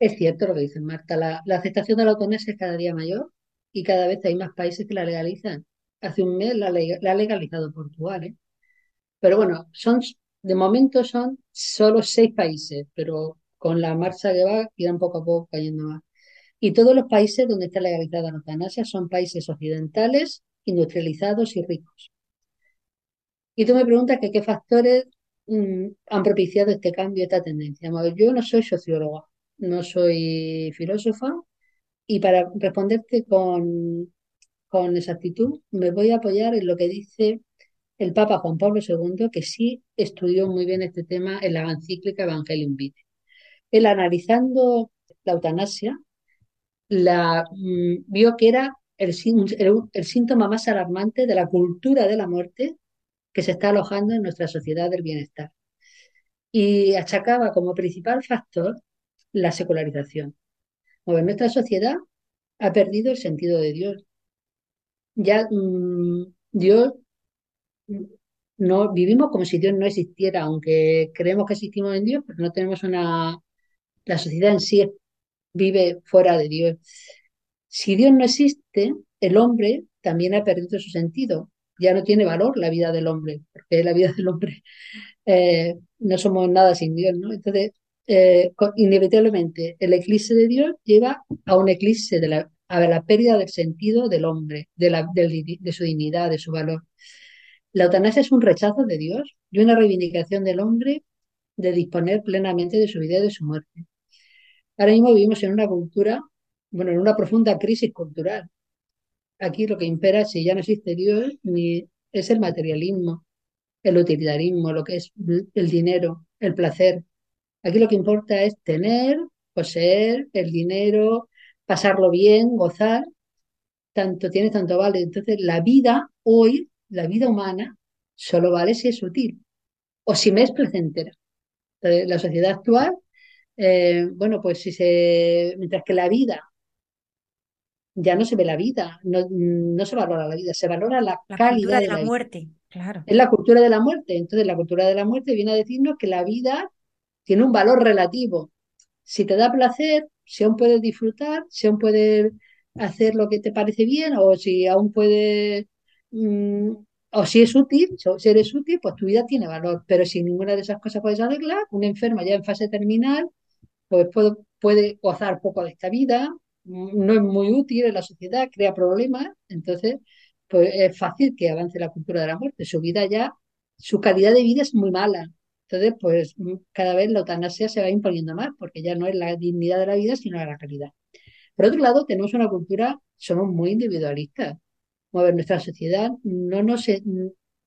Es cierto lo que dice Marta, la, aceptación de la eutanasia es cada día mayor y cada vez hay más países que la legalizan. Hace un mes la, ha legalizado Portugal, ¿eh? Pero bueno, son, de momento son solo seis países, pero con la marcha que va irán poco a poco cayendo más. Y todos los países donde está legalizada la eutanasia son países occidentales, industrializados y ricos. Y tú me preguntas qué factores mm, han propiciado este cambio, esta tendencia. yo no soy socióloga, no soy filósofa, y para responderte con, con exactitud, me voy a apoyar en lo que dice el Papa Juan Pablo II, que sí estudió muy bien este tema en la encíclica Evangelium Vitae. Él analizando la eutanasia, mm, vio que era el, síntoma más alarmante de la cultura de la muerte que se está alojando en nuestra sociedad del bienestar. Y achacaba como principal factor la secularización. nuestra sociedad ha perdido el sentido de Dios. Ya mm, Dios mm, no vivimos como si Dios no existiera, aunque creemos que existimos en Dios, pero no tenemos una la sociedad en sí vive fuera de Dios. Si Dios no existe, el hombre también ha perdido su sentido ya no tiene valor la vida del hombre, porque la vida del hombre eh, no somos nada sin Dios, ¿no? Entonces, eh, inevitablemente, el eclipse de Dios lleva a un eclipse de la, a la pérdida del sentido del hombre, de, la, de, su dignidad, de su valor. La eutanasia es un rechazo de Dios y una reivindicación del hombre de disponer plenamente de su vida y de su muerte. Ahora mismo vivimos en una cultura, bueno, en una profunda crisis cultural aquí lo que impera, si ya no existe Dios, ni es el materialismo, el utilitarismo, lo que es el dinero, el placer. Aquí lo que importa es tener, poseer el dinero, pasarlo bien, gozar. Tanto tiene, tanto vale. Entonces, la vida hoy, la vida humana, solo vale si es útil o si me es placentera. la sociedad actual, eh, bueno, pues si se, mientras que la vida ya no se ve la vida, no, no se valora la vida, se valora la, calidad de la, muerte. Claro. Es la cultura de la muerte. Entonces, la cultura de la muerte viene a decirnos que la vida tiene un valor relativo. Si te da placer, si aún puedes disfrutar, si aún puedes hacer lo que te parece bien, o si aún puedes, mm, o si es útil, si eres útil, pues tu vida tiene valor. Pero si ninguna de esas cosas puedes arreglar, un enfermo ya en fase terminal, pues puede, puede gozar poco de esta vida, no es muy útil en la sociedad, crea problemas, entonces pues es fácil que avance la cultura de la muerte. Su vida ya, su calidad de vida es muy mala. Entonces, pues cada vez la eutanasia se va imponiendo más, porque ya no es la dignidad de la vida, sino la calidad. Por otro lado, tenemos una cultura, somos muy individualistas. nuestra sociedad no nos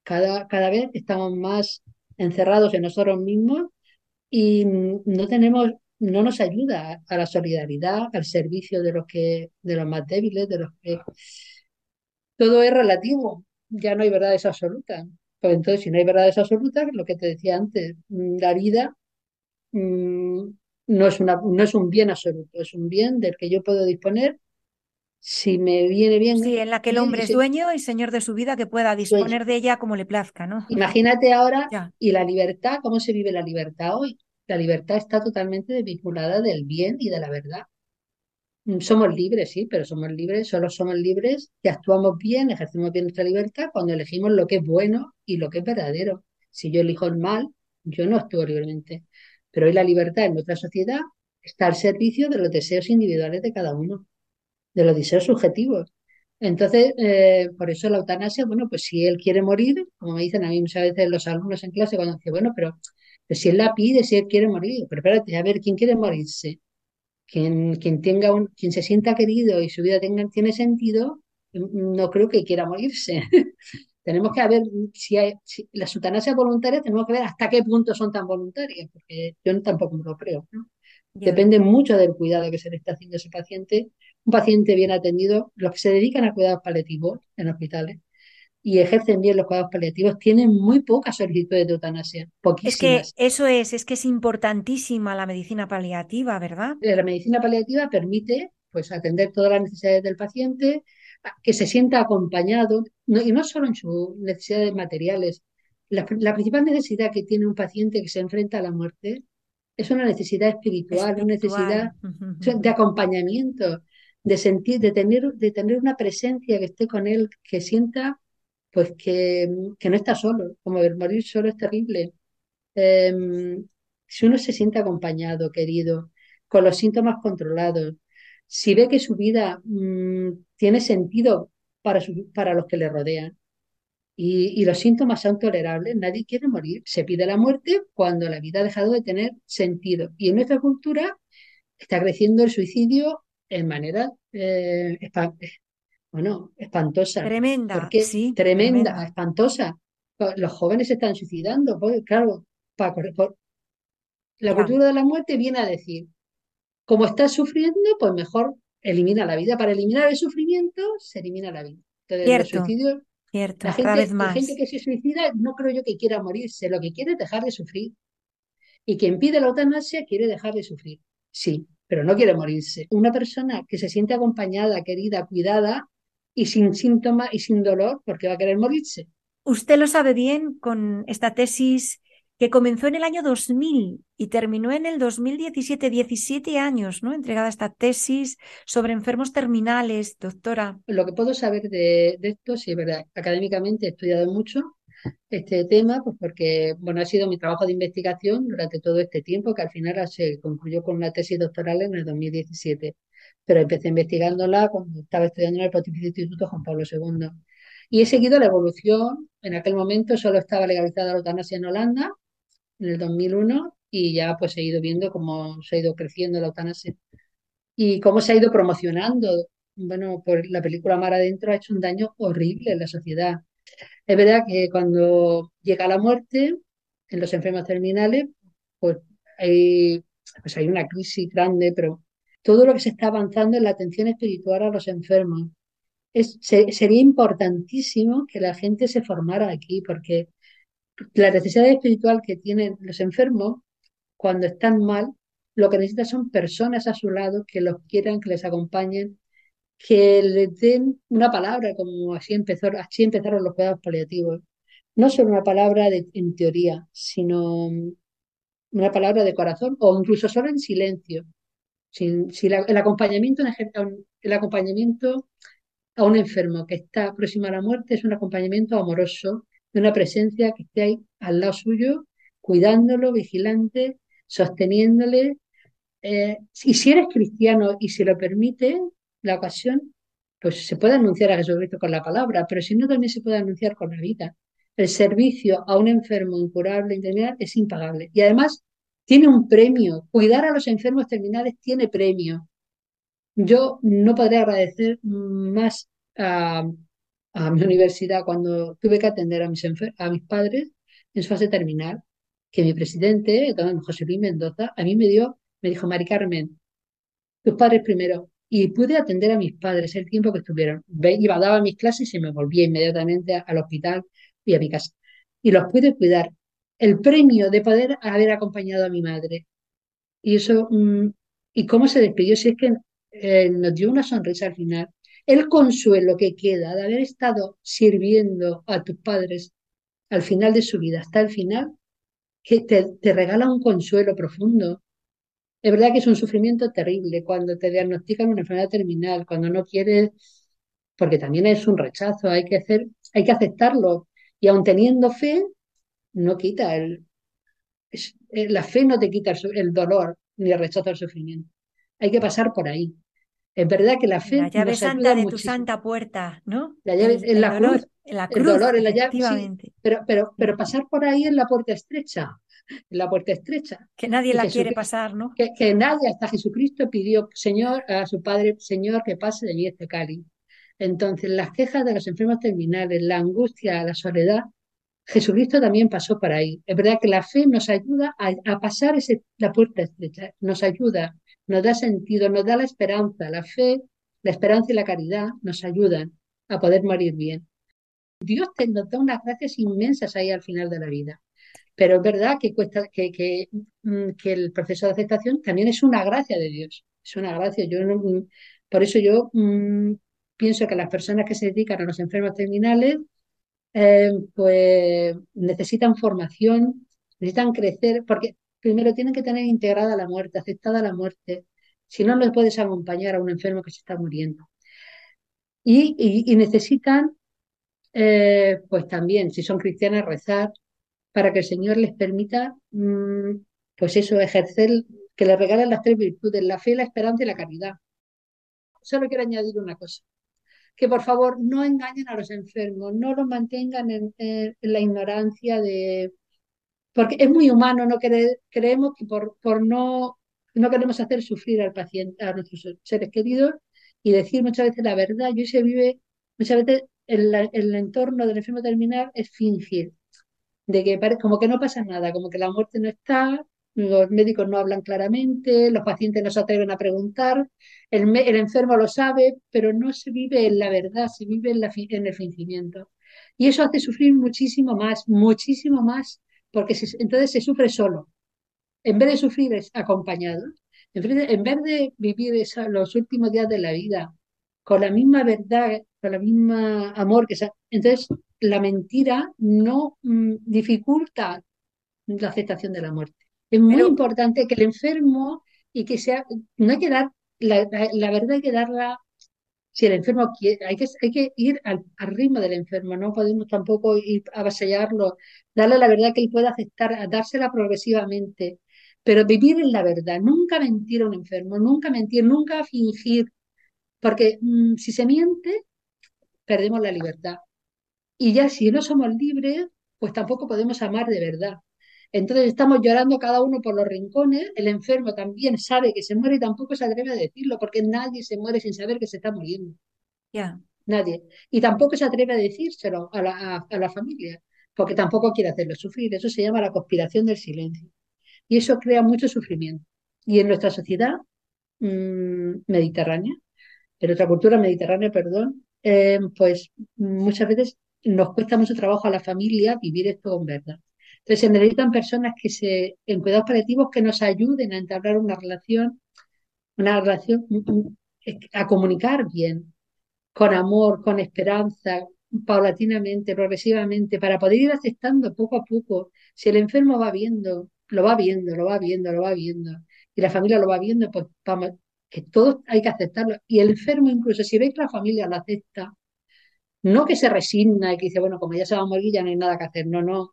cada, cada vez estamos más encerrados en nosotros mismos y no tenemos no nos ayuda a la solidaridad, al servicio de los que, de los más débiles, de los que todo es relativo, ya no hay verdades absolutas. Pues entonces, si no hay verdades absolutas, lo que te decía antes, mm, la vida mm, no, es una, no es un bien absoluto, es un bien del que yo puedo disponer si me viene bien. Sí, en la que el hombre es dueño y señor de su vida, que pueda disponer de ella como le plazca, ¿no? Imagínate ahora, y la libertad, ¿cómo se vive la libertad hoy? La libertad está totalmente desvinculada del bien y de la verdad. Mm, somos libres, sí, pero somos libres, solo somos libres que actuamos bien, ejercemos bien nuestra libertad cuando elegimos lo que es bueno y lo que es verdadero. Si yo elijo el mal, yo no actúo libremente. Pero hoy la libertad en nuestra sociedad está al servicio de los deseos individuales de cada uno, de los deseos subjetivos. Entonces, eh, por eso la eutanasia, bueno, pues si él quiere morir, como me dicen a mí muchas veces los alumnos en clase, cuando dicen, bueno, pero si él la pide, si él quiere morir, pero espérate, a ver, ¿quién quiere morirse? Quien, quien tenga un, quien se sienta querido y su vida tenga, tiene sentido, no creo que quiera morirse. *laughs* tenemos que ver si hay si las eutanasias voluntarias, tenemos que ver hasta qué punto son tan voluntarias, porque yo tampoco me lo creo. Depende mucho del cuidado que se le está haciendo a ese paciente. Un paciente bien atendido, los que se dedican a cuidados paliativos en hospitales, y ejercen bien los cuidados paliativos tienen muy pocas solicitudes de eutanasia, poquísimas. Es que eso es, es que es importantísima la medicina paliativa, ¿verdad? La medicina paliativa permite pues atender todas las necesidades del paciente, que se sienta acompañado, y no solo en sus necesidades materiales. La, principal necesidad que tiene un paciente que se enfrenta a la muerte es una necesidad espiritual, una necesidad de acompañamiento, de sentir, de tener, de tener una presencia que esté con él, que sienta pues que, no está solo, como el morir solo es terrible. Em, si uno se siente acompañado, querido, con los síntomas controlados, si ve que su vida mm, tiene sentido para, para los que le rodean y, los síntomas son tolerables, nadie quiere morir. Se pide la muerte cuando la vida ha dejado de tener sentido. Y en nuestra cultura está creciendo el suicidio en manera eh, bueno, espantosa. Tremenda, sí. Tremenda, espantosa. Los jóvenes se están suicidando, pues, claro, para La cultura de la muerte viene a decir, como estás sufriendo, pues mejor elimina la vida. Para eliminar el sufrimiento, se elimina la vida. Entonces, cierto, suicidio, cierto, la gente, vez más. La gente que se suicida no creo yo que quiera morirse, lo que quiere es dejar de sufrir. Y quien pide la eutanasia quiere dejar de sufrir, sí, pero no quiere morirse. Una persona que se siente acompañada, querida, cuidada, y sin síntomas y sin dolor porque va a querer morirse. Usted lo sabe bien con esta tesis que comenzó en el año 2000 y terminó en el 2017, 17 años, ¿no? Entregada esta tesis sobre enfermos terminales, doctora. Lo que puedo saber de, esto, sí, es verdad, académicamente he estudiado mucho este tema, pues porque, bueno, ha sido mi trabajo de investigación durante todo este tiempo, que al final se concluyó con una tesis doctoral en el 2017 pero empecé investigándola cuando estaba estudiando en el Pontificio Instituto Juan Pablo II. Y he seguido la evolución. En aquel momento solo estaba legalizada la eutanasia en Holanda, en el 2001, y ya pues he ido viendo cómo se ha ido creciendo la eutanasia y cómo se ha ido promocionando. Bueno, por la película Mar Adentro ha hecho un daño horrible en la sociedad. Es verdad que cuando llega la muerte en los enfermos terminales, pues hay, pues hay una crisis grande, pero todo lo que se está avanzando en la atención espiritual a los enfermos. sería importantísimo que la gente se formara aquí, porque la necesidad espiritual que tienen los enfermos cuando están mal, lo que necesitan son personas a su lado que los quieran, que les acompañen, que les den una palabra, como así, empezó, así empezaron los cuidados paliativos. No solo una palabra en teoría, sino una palabra de corazón o incluso solo en silencio si, el, acompañamiento, el acompañamiento a un enfermo que está próximo a la muerte es un acompañamiento amoroso, de una presencia que esté ahí al lado suyo, cuidándolo, vigilante, sosteniéndole. Eh, y si eres cristiano y si lo permite la ocasión, pues se puede anunciar a Jesucristo con la palabra, pero si no, también se puede anunciar con la vida. El servicio a un enfermo incurable, es impagable. Y además, tiene un premio. Cuidar a los enfermos terminales tiene premio. Yo no podré agradecer más a, mi universidad cuando tuve que atender a mis, padres en su fase terminal, que mi presidente, José Luis Mendoza, a mí me dio, me dijo, Mari Carmen, tus padres primero. Y pude atender a mis padres el tiempo que estuvieron. Iba, daba mis clases y me volvía inmediatamente al hospital y a mi casa. Y los pude cuidar el premio de poder haber acompañado a mi madre. Y eso, mm, y cómo se despidió, si es que eh, nos dio una sonrisa al final. El consuelo que queda de haber estado sirviendo a tus padres al final de su vida, hasta el final, que te, te regala un consuelo profundo. Es verdad que es un sufrimiento terrible cuando te diagnostican una enfermedad terminal, cuando no quieres, porque también es un rechazo, hay que hacer, hay que aceptarlo. Y aun teniendo fe, no quita el... Eh, la fe no te quita el, dolor ni el rechazo al sufrimiento. Hay que pasar por ahí. Es verdad que la fe. La llave santa de tu santa puerta, ¿no? La llave en la cruz. En la cruz. El dolor en la llave. pero, pero, pero pasar por ahí en la puerta estrecha. En la puerta estrecha. Que nadie la quiere pasar, ¿no? Que, que, nadie, hasta Jesucristo pidió, Señor, a su Padre, Señor, que pase de mí este cáliz. Entonces, las quejas de los enfermos terminales, la angustia, la soledad, Jesucristo también pasó por ahí. Es verdad que la fe nos ayuda a, pasar ese, la puerta estrecha, nos ayuda, nos da sentido, nos da la esperanza. La fe, la esperanza y la caridad nos ayudan a poder morir bien. Dios te nos da unas gracias inmensas ahí al final de la vida. Pero es verdad que, cuesta, que, que, mm, el proceso de aceptación también es una gracia de Dios. Es una gracia. Yo mm, por eso yo mmm, pienso que las personas que se dedican a los enfermos terminales eh, pues necesitan formación, necesitan crecer, porque primero tienen que tener integrada la muerte, aceptada la muerte. Si no, no puedes acompañar a un enfermo que se está muriendo. Y, y, necesitan, eh, pues también, si son cristianas, rezar para que el Señor les permita, mmm, pues eso, ejercer, que les regalen las tres virtudes, la fe, la esperanza y la caridad. Solo quiero añadir una cosa que por favor no engañen a los enfermos, no los mantengan en, la ignorancia de... Porque es muy humano, no creemos que por, por no, no queremos hacer sufrir al paciente, a nuestros seres queridos y decir muchas veces la verdad. Y se vive, muchas veces el, el entorno del enfermo terminal es fingir, de que como que no pasa nada, como que la muerte no está, los médicos no hablan claramente, los pacientes no se atreven a preguntar, el, el enfermo lo sabe, pero no se vive en la verdad, se vive en, la, en el fingimiento. Y eso hace sufrir muchísimo más, muchísimo más, porque entonces se sufre solo. En vez de sufrir es acompañado. En vez de, vivir los últimos días de la vida con la misma verdad, con la misma amor que entonces la mentira no mm, dificulta la aceptación de la muerte. Es muy importante que el enfermo y que sea, no hay que dar, la, verdad hay que darla, si el enfermo quiere, hay que, hay que ir al, ritmo del enfermo, no podemos tampoco ir a avasallarlo, darle la verdad que él pueda aceptar, dársela progresivamente, pero vivir en la verdad, nunca mentir a un enfermo, nunca mentir, nunca fingir, porque mm, si se miente, perdemos la libertad. Y ya si no somos libres, pues tampoco podemos amar de verdad. Entonces estamos llorando cada uno por los rincones, el enfermo también sabe que se muere y tampoco se atreve a decirlo, porque nadie se muere sin saber que se está muriendo. Ya. Nadie. Y tampoco se atreve a decírselo a la, a, la familia, porque tampoco quiere hacerlo sufrir. Eso se llama la conspiración del silencio. Y eso crea mucho sufrimiento. Y en nuestra sociedad mmm, mediterránea, en nuestra cultura mediterránea, perdón, eh, pues muchas veces nos cuesta mucho trabajo a la familia vivir esto con verdad. Entonces se necesitan personas que se, en cuidados paliativos que nos ayuden a entablar una relación, una relación, a comunicar bien, con amor, con esperanza, paulatinamente, progresivamente, para poder ir aceptando poco a poco. Si el enfermo va viendo, lo va viendo, lo va viendo, lo va viendo, y la familia lo va viendo, pues vamos, que todo hay que aceptarlo. Y el enfermo, incluso si ve que la familia lo acepta, no que se resigna y que dice, bueno, como ya se va a morir, ya no hay nada que hacer. No, no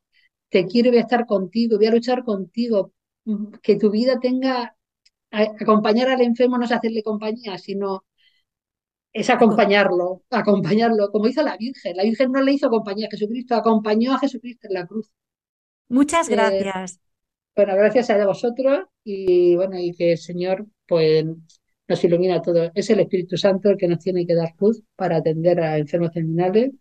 te quiero, voy a estar contigo, voy a luchar contigo, que tu vida tenga, acompañar al enfermo no es hacerle compañía, sino es acompañarlo, acompañarlo, como hizo la Virgen. La Virgen no le hizo compañía a Jesucristo, acompañó a Jesucristo en la cruz. Muchas eh, gracias. bueno, gracias a vosotros y bueno, y que el Señor pues nos ilumina a todos. Es el Espíritu Santo el que nos tiene que dar luz para atender a enfermos terminales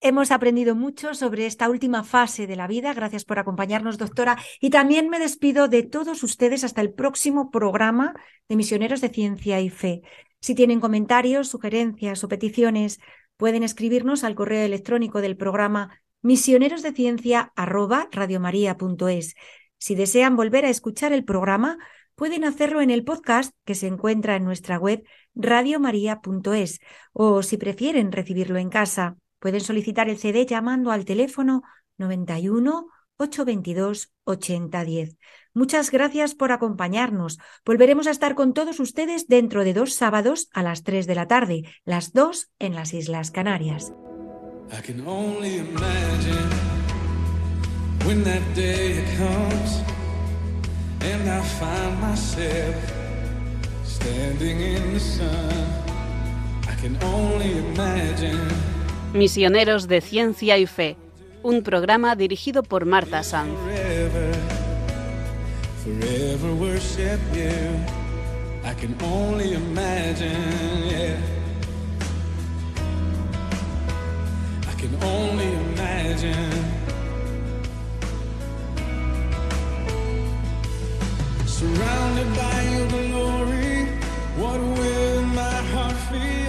Hemos aprendido mucho sobre esta última fase de la vida. Gracias por acompañarnos, doctora. Y también me despido de todos ustedes hasta el próximo programa de Misioneros de Ciencia y Fe. Si tienen comentarios, sugerencias o peticiones, pueden escribirnos al correo electrónico del programa misionerosdeciencia@radiomaria.es. Si desean volver a escuchar el programa, pueden hacerlo en el podcast que se encuentra en nuestra web radiomaria.es o si prefieren recibirlo en casa Pueden solicitar el CD llamando al teléfono 91 822 8010. Muchas gracias por acompañarnos. Volveremos a estar con todos ustedes dentro de dos sábados a las 3 de la tarde, las dos en las Islas Canarias. Misioneros de Ciencia y Fe, un programa dirigido por Marta Sanz. Surrounded by your glory, what will my heart feel?